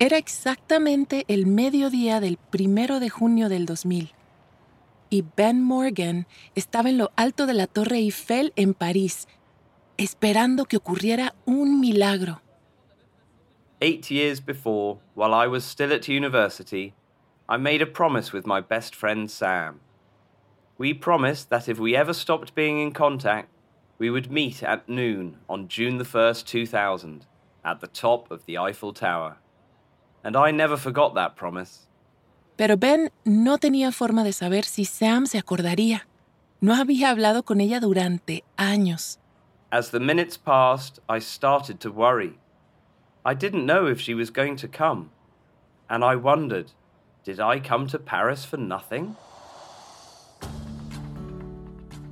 Era exactamente el mediodía del primero de junio del 2000 y Ben Morgan estaba en lo alto de la Torre Eiffel en París, esperando que ocurriera un milagro. Eight years before, while I was still at university, I made a promise with my best friend Sam. We promised that if we ever stopped being in contact, we would meet at noon on June the 1st, 2000, at the top of the Eiffel Tower. And I never forgot that promise. Pero Ben no tenía forma de saber si Sam se acordaría. No había hablado con ella durante años. As the minutes passed, I started to worry. I didn't know if she was going to come. And I wondered, did I come to Paris for nothing?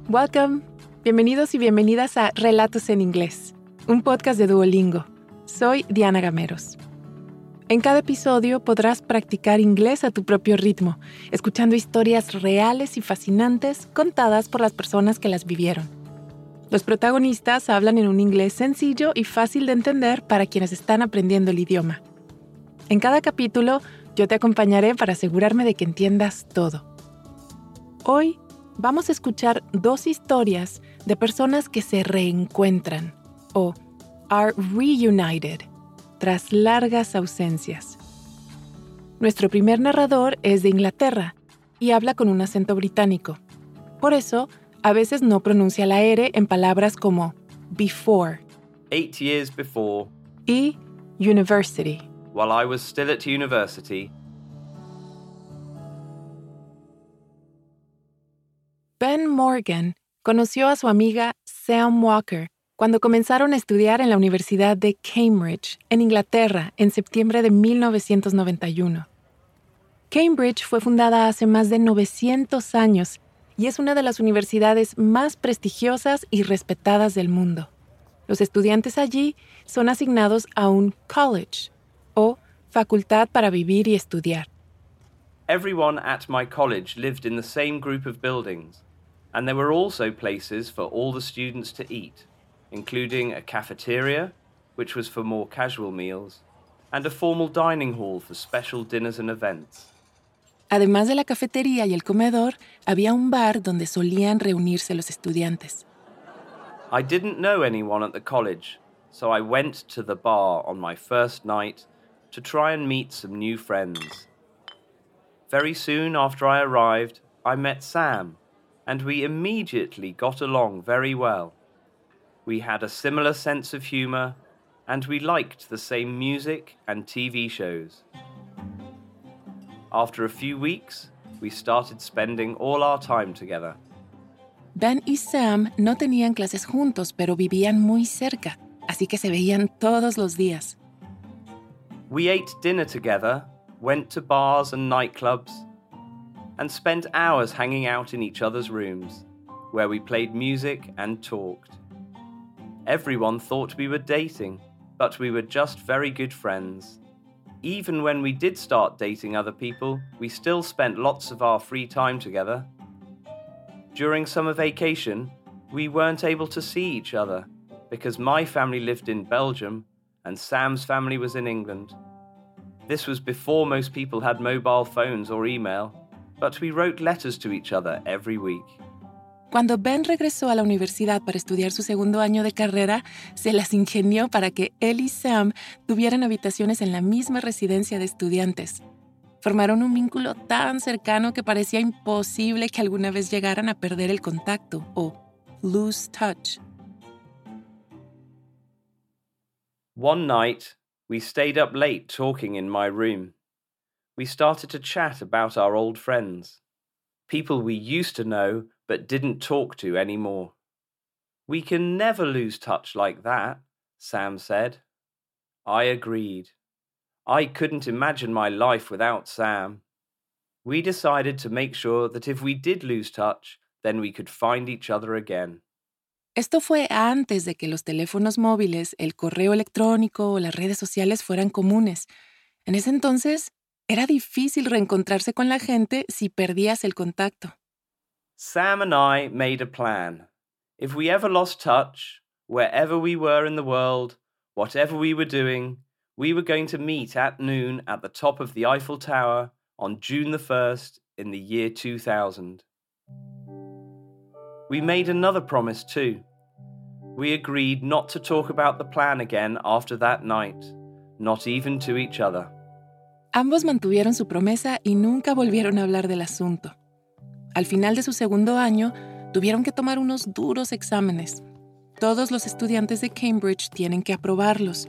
Welcome. Bienvenidos y bienvenidas a Relatos en Inglés, un podcast de Duolingo. Soy Diana Gameros. En cada episodio podrás practicar inglés a tu propio ritmo, escuchando historias reales y fascinantes contadas por las personas que las vivieron. Los protagonistas hablan en un inglés sencillo y fácil de entender para quienes están aprendiendo el idioma. En cada capítulo yo te acompañaré para asegurarme de que entiendas todo. Hoy vamos a escuchar dos historias de personas que se reencuentran o are reunited tras largas ausencias. Nuestro primer narrador es de Inglaterra y habla con un acento británico. Por eso, a veces no pronuncia la R en palabras como before Eight years before, y university. while I was still at university, Ben Morgan conoció a su amiga Sam Walker cuando comenzaron a estudiar en la Universidad de Cambridge, en Inglaterra, en septiembre de 1991. Cambridge fue fundada hace más de 900 años y es una de las universidades más prestigiosas y respetadas del mundo. Los estudiantes allí son asignados a un college o facultad para vivir y estudiar. everyone at my college lived in the same group of buildings, and there were also places for all the students to eat, including a cafeteria, which was for more casual meals, and a formal dining hall for special dinners and events. Además de la cafetería y el comedor, había un bar donde solían reunirse los estudiantes. I didn't know anyone at the college, so I went to the bar on my first night to try and meet some new friends. Very soon after I arrived, I met Sam, and we immediately got along very well. We had a similar sense of humour, and we liked the same music and TV shows. After a few weeks, we started spending all our time together. Ben y Sam no tenían clases juntos, pero vivían muy cerca, así que se veían todos los días. We ate dinner together, went to bars and nightclubs, and spent hours hanging out in each other's rooms, where we played music and talked. Everyone thought we were dating, but we were just very good friends. Even when we did start dating other people, we still spent lots of our free time together. During summer vacation, we weren't able to see each other because my family lived in Belgium and Sam's family was in England. This was before most people had mobile phones or email, but we wrote letters to each other every week. Cuando Ben regresó a la universidad para estudiar su segundo año de carrera, se las ingenió para que él y Sam tuvieran habitaciones en la misma residencia de estudiantes. Formaron un vínculo tan cercano que parecía imposible que alguna vez llegaran a perder el contacto o lose touch. One night, we stayed up late talking in my room. We started to chat about our old friends, people we used to know but didn't talk to anymore. We can never lose touch like that, Sam said. I agreed. I couldn't imagine my life without Sam. We decided to make sure that if we did lose touch, then we could find each other again. Esto fue antes de que los teléfonos móviles, el correo electrónico o las redes sociales fueran comunes. En ese entonces, era difícil reencontrarse con la gente si perdías el contacto. Sam and I made a plan. If we ever lost touch, wherever we were in the world, whatever we were doing, we were going to meet at noon at the top of the Eiffel Tower on June the 1st in the year 2000. We made another promise too. We agreed not to talk about the plan again after that night, not even to each other. Ambos mantuvieron su promesa y nunca volvieron a hablar del asunto. Al final de su segundo año, tuvieron que tomar unos duros exámenes. Todos los estudiantes de Cambridge tienen que aprobarlos,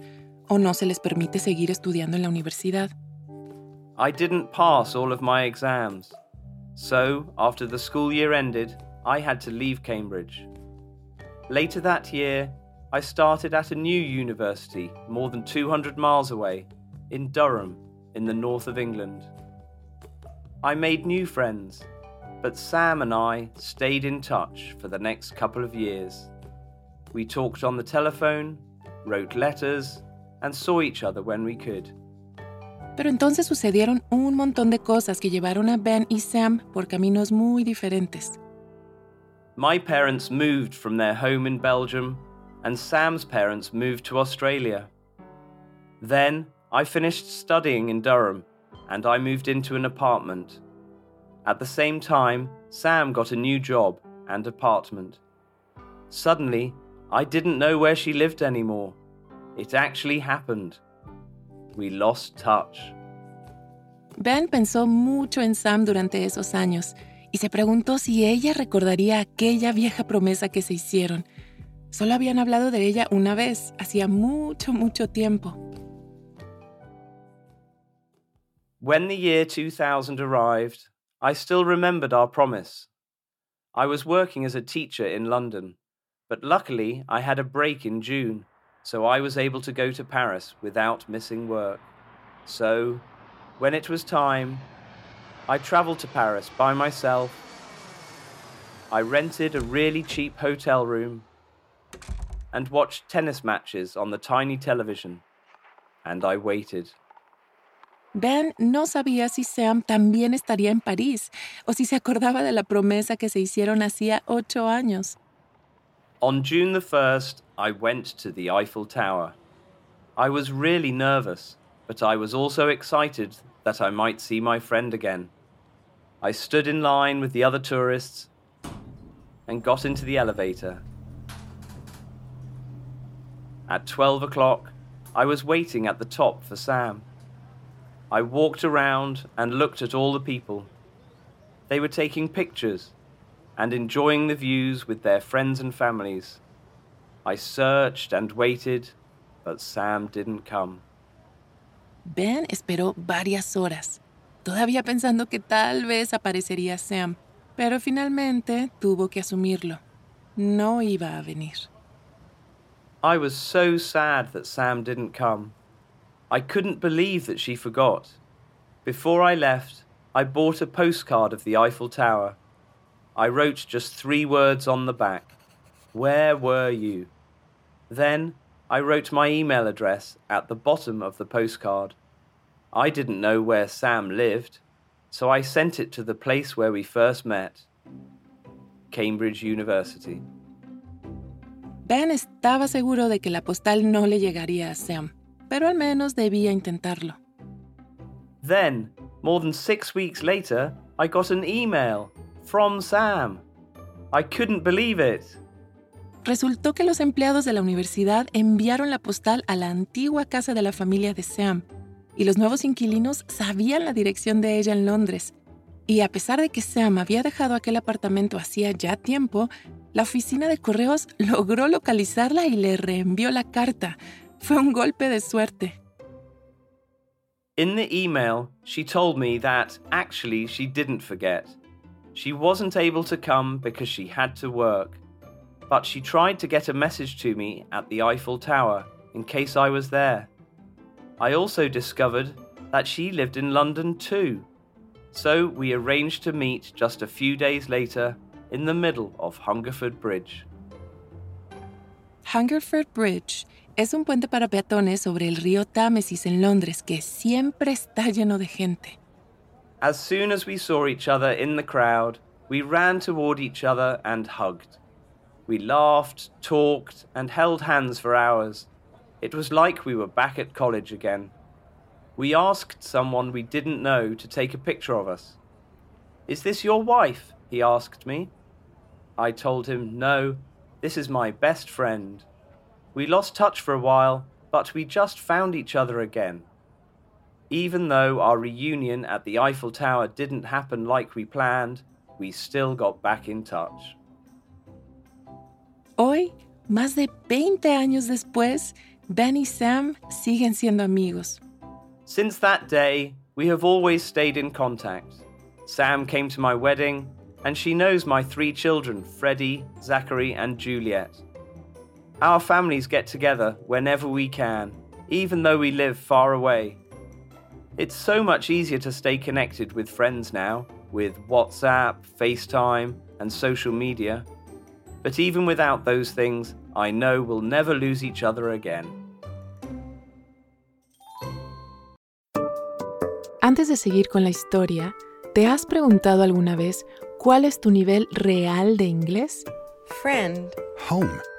o no se les permite seguir estudiando en la universidad. I didn't pass all of my exams. So, after the school year ended, I had to leave Cambridge. Later that year, I started at a new university more than 200 miles away, in Durham, in the north of England. I made new friends, but Sam and I stayed in touch for the next couple of years. We talked on the telephone, wrote letters, and saw each other when we could. Pero entonces sucedieron un montón de cosas que llevaron a Ben y Sam por caminos muy diferentes. My parents moved from their home in Belgium, and Sam's parents moved to Australia. Then I finished studying in Durham, and I moved into an apartment. At the same time, Sam got a new job and apartment. Suddenly, I didn't know where she lived anymore. It actually happened. We lost touch. Ben pensó mucho en Sam durante esos años y se preguntó si ella recordaría aquella vieja promesa que se hicieron. Solo habían hablado de ella una vez, hacía mucho, mucho tiempo. When the year 2000 arrived, I still remembered our promise. I was working as a teacher in London, but luckily I had a break in June, so I was able to go to Paris without missing work. So, when it was time, I travelled to Paris by myself. I rented a really cheap hotel room and watched tennis matches on the tiny television. And I waited. Ben no sabía si Sam también estaría en París o si se acordaba de la promesa que se hicieron hacía ocho años. On June the 1st, I went to the Eiffel Tower. I was really nervous, but I was also excited that I might see my friend again. I stood in line with the other tourists and got into the elevator. At 12 o'clock, I was waiting at the top for Sam. I walked around and looked at all the people. They were taking pictures and enjoying the views with their friends and families. I searched and waited, but Sam didn't come. Ben esperó varias horas todavía pensando que tal vez aparecería Sam, pero finalmente tuvo que asumirlo. No iba a venir. I was so sad that Sam didn't come. I couldn't believe that she forgot. Before I left, I bought a postcard of the Eiffel Tower. I wrote just three words on the back Where were you? Then I wrote my email address at the bottom of the postcard. I didn't know where Sam lived, so I sent it to the place where we first met Cambridge University. Ben estaba seguro de que la postal no le llegaría a Sam, pero al menos debía intentarlo. Then, more than six weeks later, I got an email from Sam. I couldn't believe it. Resultó que los empleados de la universidad enviaron la postal a la antigua casa de la familia de Sam y los nuevos inquilinos sabían la dirección de ella en Londres. Y a pesar de que Sam había dejado aquel apartamento hacía ya tiempo, la oficina de correos logró localizarla y le reenvió la carta. Fue un golpe de suerte. In the email, she told me that actually she didn't forget. She wasn't able to come because she had to work. But she tried to get a message to me at the Eiffel Tower in case I was there. I also discovered that she lived in London too. So we arranged to meet just a few days later in the middle of Hungerford Bridge. Hungerford Bridge es un puente para peatones sobre el río Támesis en Londres que siempre está lleno de gente. As soon as we saw each other in the crowd, we ran toward each other and hugged. We laughed, talked, and held hands for hours. It was like we were back at college again. We asked someone we didn't know to take a picture of us. Is this your wife? he asked me. I told him, No, this is my best friend. We lost touch for a while, but we just found each other again. Even though our reunion at the Eiffel Tower didn't happen like we planned, we still got back in touch. Hoy, más de 20 años después, Ben y Sam siguen siendo amigos. Since that day, we have always stayed in contact. Sam came to my wedding, and she knows my three children Freddie, Zachary, and Juliet. Our families get together whenever we can, even though we live far away. It's so much easier to stay connected with friends now, with WhatsApp, FaceTime, and social media. But even without those things, I know we'll never lose each other again. Antes de seguir con la historia, ¿te has preguntado alguna vez cuál es tu nivel real de inglés? Friend. Home.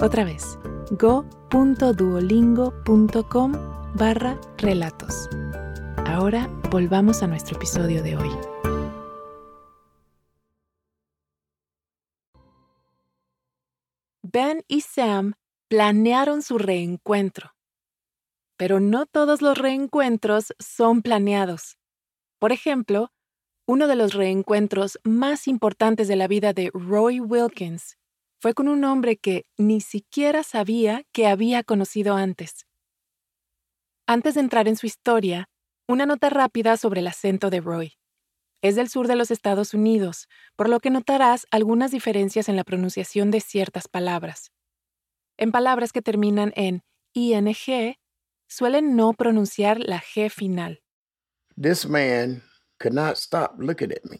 Otra vez, go.duolingo.com barra relatos. Ahora volvamos a nuestro episodio de hoy. Ben y Sam planearon su reencuentro. Pero no todos los reencuentros son planeados. Por ejemplo, uno de los reencuentros más importantes de la vida de Roy Wilkins fue con un hombre que ni siquiera sabía que había conocido antes. Antes de entrar en su historia, una nota rápida sobre el acento de Roy. Es del sur de los Estados Unidos, por lo que notarás algunas diferencias en la pronunciación de ciertas palabras. En palabras que terminan en ing, suelen no pronunciar la G final. This man could not stop looking at me.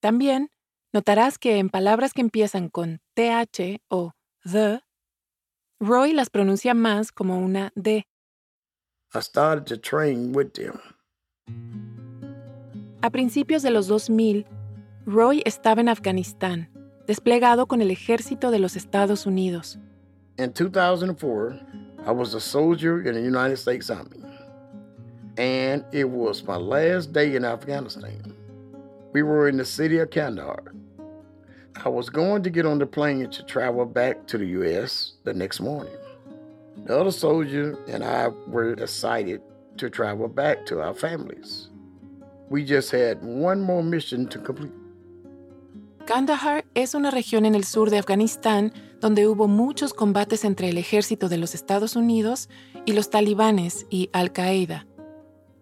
También notarás que en palabras que empiezan con th o the, Roy las pronuncia más como una D. I started to train with them. A principios de los 2000, Roy estaba en Afganistán, desplegado con el ejército de los Estados Unidos. In 2004, I was a soldier in the United States Army. And it was my last day in Afghanistan. We were in the city of Kandahar. I was going to get on the plane to travel back to the U.S. the next morning. The other soldier and I were excited to travel back to our families. We just had one more mission to complete. Kandahar es una región en el sur de Afganistán donde hubo muchos combates entre el ejército de los Estados Unidos y los talibanes y Al-Qaeda.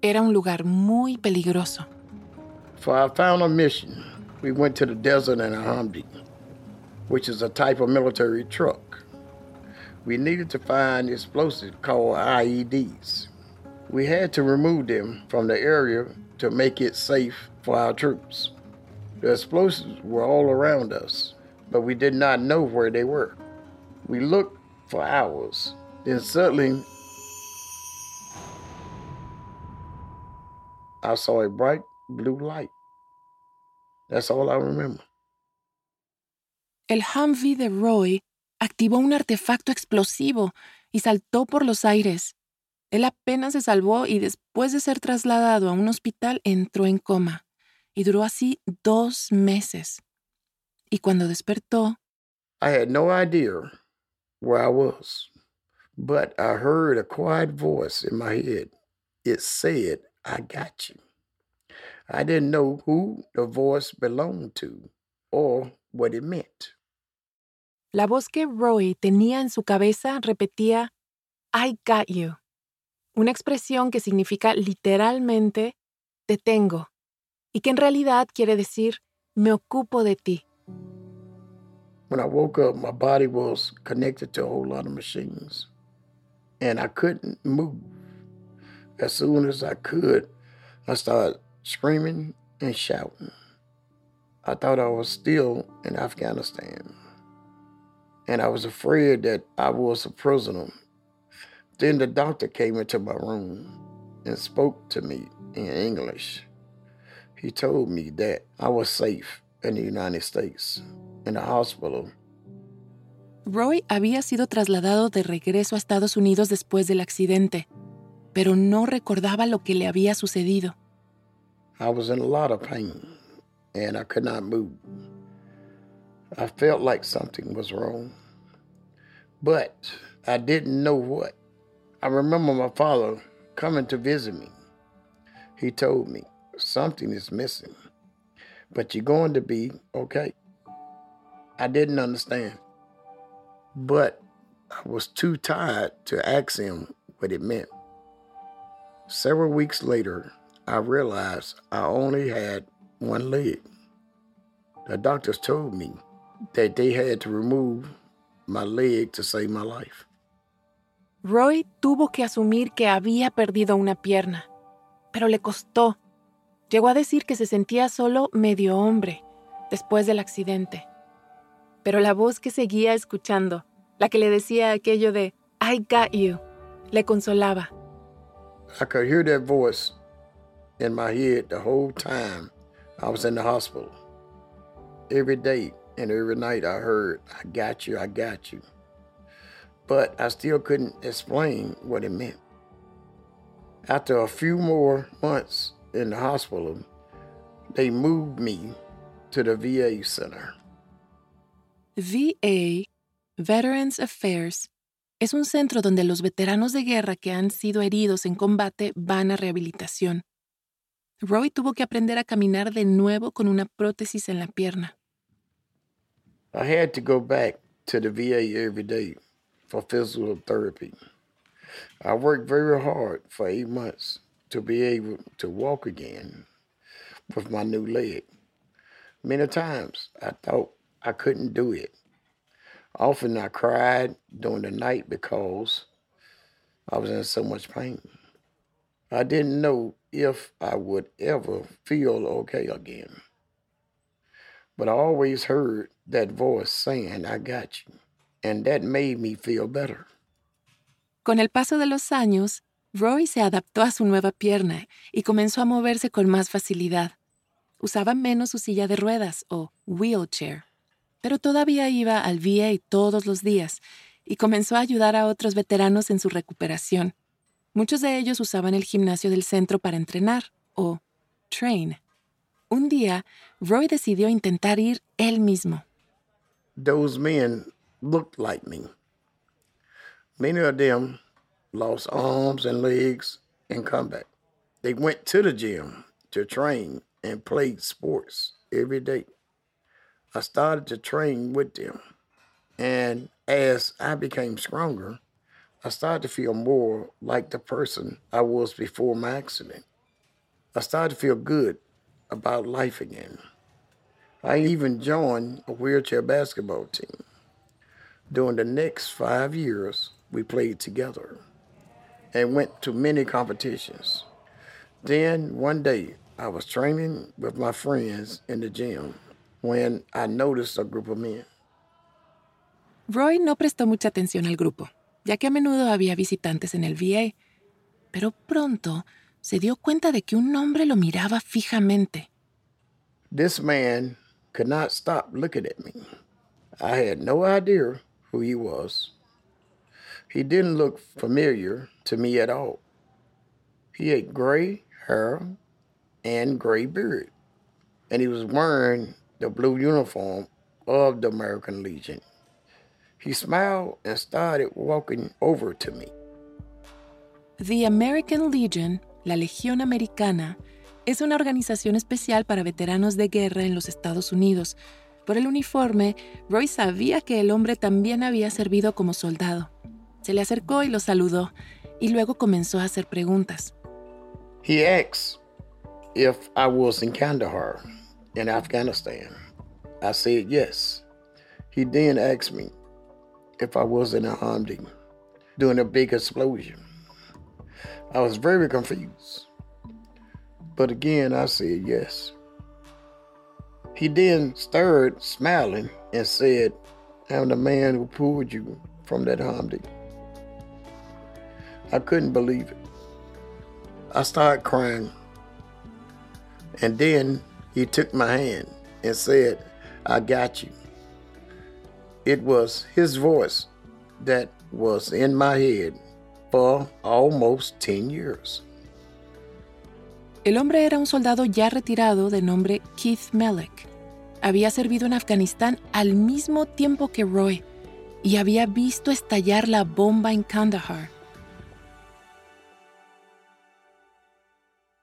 Era un lugar muy peligroso. For our final mission, we went to the desert in a Humvee, which is a type of military truck. We needed to find explosives called IEDs. We had to remove them from the area to make it safe for our troops. The explosives were all around us, but we did not know where they were. We looked for hours. Then suddenly, I saw a bright blue light. That's all I remember. El Humvee de Roy activó un artefacto explosivo y saltó por los aires. Él apenas se salvó y después de ser trasladado a un hospital entró en coma y duró así dos meses. Y cuando despertó, I had no idea where I was, but I heard a quiet voice in my head. It said, I got you. I didn't know who the voice belonged to or what it meant. la voz que Roy tenía en su cabeza repetía I got you, una expresión que significa literalmente te tengo y que en realidad quiere decir me ocupo de ti. When I woke up, my body was connected to a whole lot of machines. and I couldn't move. As soon as I could, I started screaming and shouting. I thought I was still in Afghanistan, and I was afraid that I was a prisoner. Then the doctor came into my room and spoke to me in English. He told me that I was safe in the United States, in the hospital. Roy había sido trasladado de regreso a Estados Unidos después del accidente, pero no recordaba lo que le había sucedido. I was in a lot of pain and I could not move. I felt like something was wrong, but I didn't know what. I remember my father coming to visit me. He told me, Something is missing, but you're going to be okay. I didn't understand, but I was too tired to ask him what it meant. Several weeks later, I realized I only had one leg. The doctors told me that they had to remove my leg to save my life. Roy tuvo que asumir que había perdido una pierna, pero le costó. Llegó a decir que se sentía solo medio hombre después del accidente. Pero la voz que seguía escuchando, la que le decía aquello de I got you, le consolaba. I could hear that voice in my head the whole time I was in the hospital. Every day and every night I heard, I got you, I got you. But I still couldn't explain what it meant. After a few more months in the hospital, they moved me to the VA center. VA, Veterans Affairs, es un centro donde los veteranos de guerra que han sido heridos en combate van a rehabilitación. Roy tuvo que aprender a caminar de nuevo con una prótesis en la pierna. I had to go back to the VA every day for physical therapy. I worked very hard for eight months to be able to walk again with my new leg. Many times I thought I couldn't do it. Often I cried during the night because I was in so much pain. I didn't know if I would ever feel okay again. But I always heard that voice saying, I got you. And that made me feel better. Con el paso de los años, Roy se adaptó a su nueva pierna y comenzó a moverse con más facilidad. Usaba menos su silla de ruedas o wheelchair, pero todavía iba al VA todos los días y comenzó a ayudar a otros veteranos en su recuperación. Muchos de ellos usaban el gimnasio del centro para entrenar o train. Un día, Roy decidió intentar ir él mismo. Those men looked like me. Many of them lost arms and legs in combat. They went to the gym to train and played sports every day. I started to train with them. And as I became stronger, I started to feel more like the person I was before my accident. I started to feel good about life again. I even joined a wheelchair basketball team. During the next five years, we played together and went to many competitions. Then one day, I was training with my friends in the gym when I noticed a group of men. Roy no prestó mucha atención al grupo, ya que a menudo había visitantes en el VA, pero pronto se dio cuenta de que un hombre lo miraba fijamente. This man could not stop looking at me. I had no idea who he was. He didn't look familiar to me at all. He had gray hair and gray beard, and he was wearing the blue uniform of the American Legion. He smiled and started walking over to me. The American Legion, la Legión Americana, es una organización especial para veteranos de guerra en los Estados Unidos. Por el uniforme, Roy sabía que el hombre también había servido como soldado. Se le acercó y lo saludó, y luego comenzó a hacer preguntas. He asked if I was in Kandahar, in Afghanistan. I said yes. He then asked me if I was in a Humvee. during a big explosion. I was very confused. But again, I said yes. He then stirred, smiling, and said, I'm the man who pulled you from that Humvee. I couldn't believe it. I started crying. And then he took my hand and said, I got you. It was his voice that was in my head for almost 10 years. El hombre era un soldado ya retirado de nombre Keith Melek. Había servido en Afganistán al mismo tiempo que Roy y había visto estallar la bomba en Kandahar.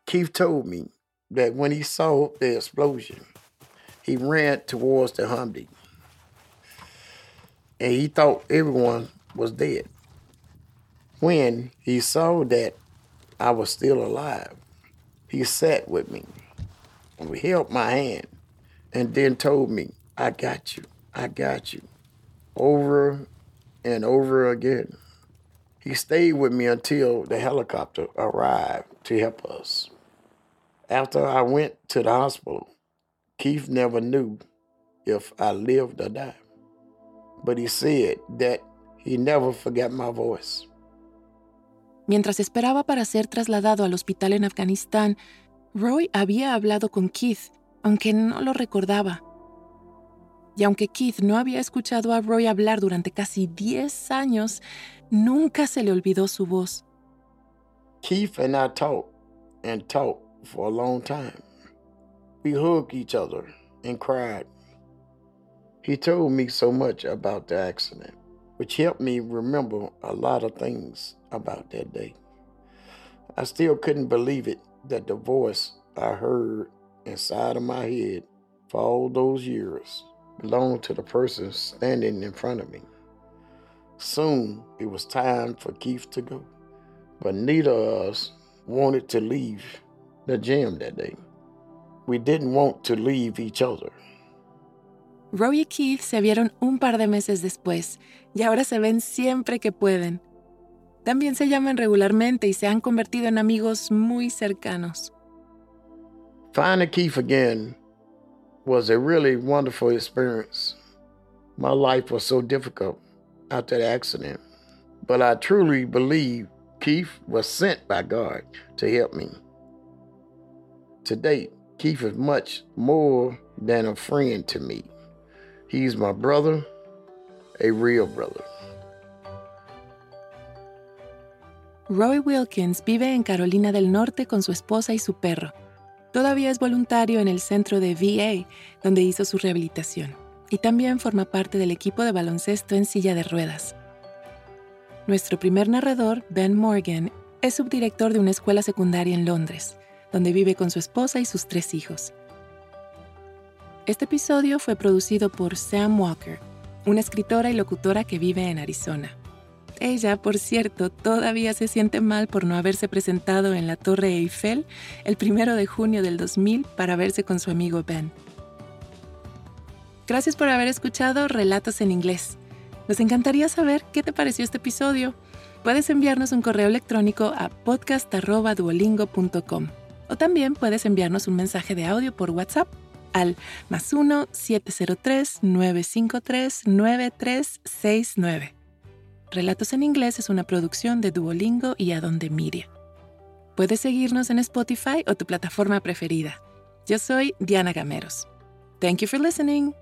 Keith told me that when he saw the explosion, he ran towards the Humvee. And he thought everyone was dead. When he saw that I was still alive, he sat with me and held my hand and then told me, I got you, I got you, over and over again. He stayed with me until the helicopter arrived to help us. After I went to the hospital, Keith never knew if I lived or died. But he said that he never forgot my voice. Mientras esperaba para ser trasladado al hospital en Afganistán, Roy había hablado con Keith, aunque no lo recordaba. Y aunque Keith no había escuchado a Roy hablar durante casi 10 años, nunca se le olvidó su voz. Keith and I talked and talked for a long time. We hugged each other and cried. He told me so much about the accident, which helped me remember a lot of things about that day. I still couldn't believe it that the voice I heard inside of my head for all those years belonged to the person standing in front of me. Soon it was time for Keith to go, but neither of us wanted to leave the gym that day. We didn't want to leave each other. Roy y Keith se vieron un par de meses después y ahora se ven siempre que pueden. También se llaman regularmente y se han convertido en amigos muy cercanos. Finding Keith again was a really wonderful experience. My life was so difficult after the accident, but I truly believe Keith was sent by God to help me. To date, Keith is much more than a friend to me. He's my brother, a real brother. Roy Wilkins vive en Carolina del Norte con su esposa y su perro. Todavía es voluntario en el centro de VA, donde hizo su rehabilitación, y también forma parte del equipo de baloncesto en silla de ruedas. Nuestro primer narrador, Ben Morgan, es subdirector de una escuela secundaria en Londres, donde vive con su esposa y sus tres hijos. Este episodio fue producido por Sam Walker, una escritora y locutora que vive en Arizona. Ella, por cierto, todavía se siente mal por no haberse presentado en la Torre Eiffel el primero de junio del 2000 para verse con su amigo Ben. Gracias por haber escuchado Relatos en Inglés. Nos encantaría saber qué te pareció este episodio. Puedes enviarnos un correo electrónico a podcast.duolingo.com o también puedes enviarnos un mensaje de audio por WhatsApp al más 1-703-953-9369. Relatos en Inglés es una producción de Duolingo y Adonde Miria. Puedes seguirnos en Spotify o tu plataforma preferida. Yo soy Diana Gameros. Thank you for listening.